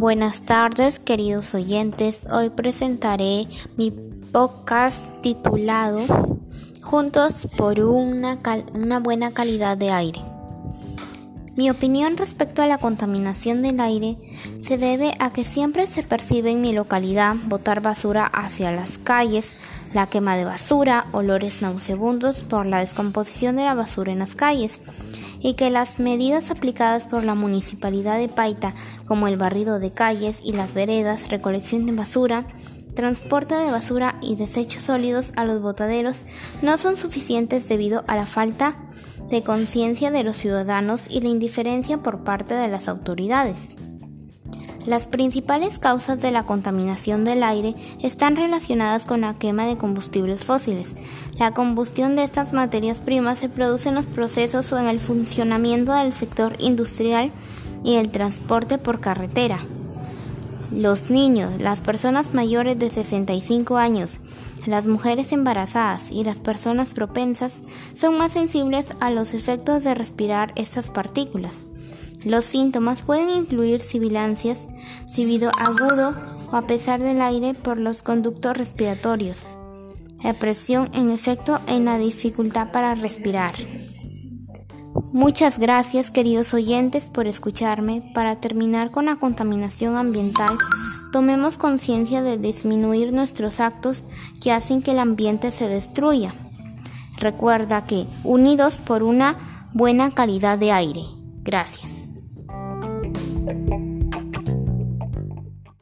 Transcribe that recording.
Buenas tardes, queridos oyentes. Hoy presentaré mi podcast titulado Juntos por una, buena calidad de aire. Mi opinión respecto a la contaminación del aire se debe a que siempre se percibe en mi localidad botar basura hacia las calles, la quema de basura, olores nauseabundos por la descomposición de la basura en las calles y que las medidas aplicadas por la Municipalidad de Paita, como el barrido de calles y las veredas, recolección de basura, transporte de basura y desechos sólidos a los botaderos, no son suficientes debido a la falta de conciencia de los ciudadanos y la indiferencia por parte de las autoridades. Las principales causas de la contaminación del aire están relacionadas con la quema de combustibles fósiles. La combustión de estas materias primas se produce en los procesos o en el funcionamiento del sector industrial y el transporte por carretera. Los niños, las personas mayores de 65 años, las mujeres embarazadas y las personas propensas son más sensibles a los efectos de respirar estas partículas. Los síntomas pueden incluir sibilancias, sibido agudo o a pesar del aire por los conductos respiratorios, presión en efecto en la dificultad para respirar. Muchas gracias queridos oyentes por escucharme. Para terminar con la contaminación ambiental, tomemos conciencia de disminuir nuestros actos que hacen que el ambiente se destruya. Recuerda que unidos por una buena calidad de aire. Gracias. Thank you.